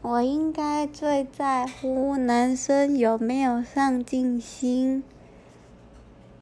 我应该最在乎男生有没有上进心。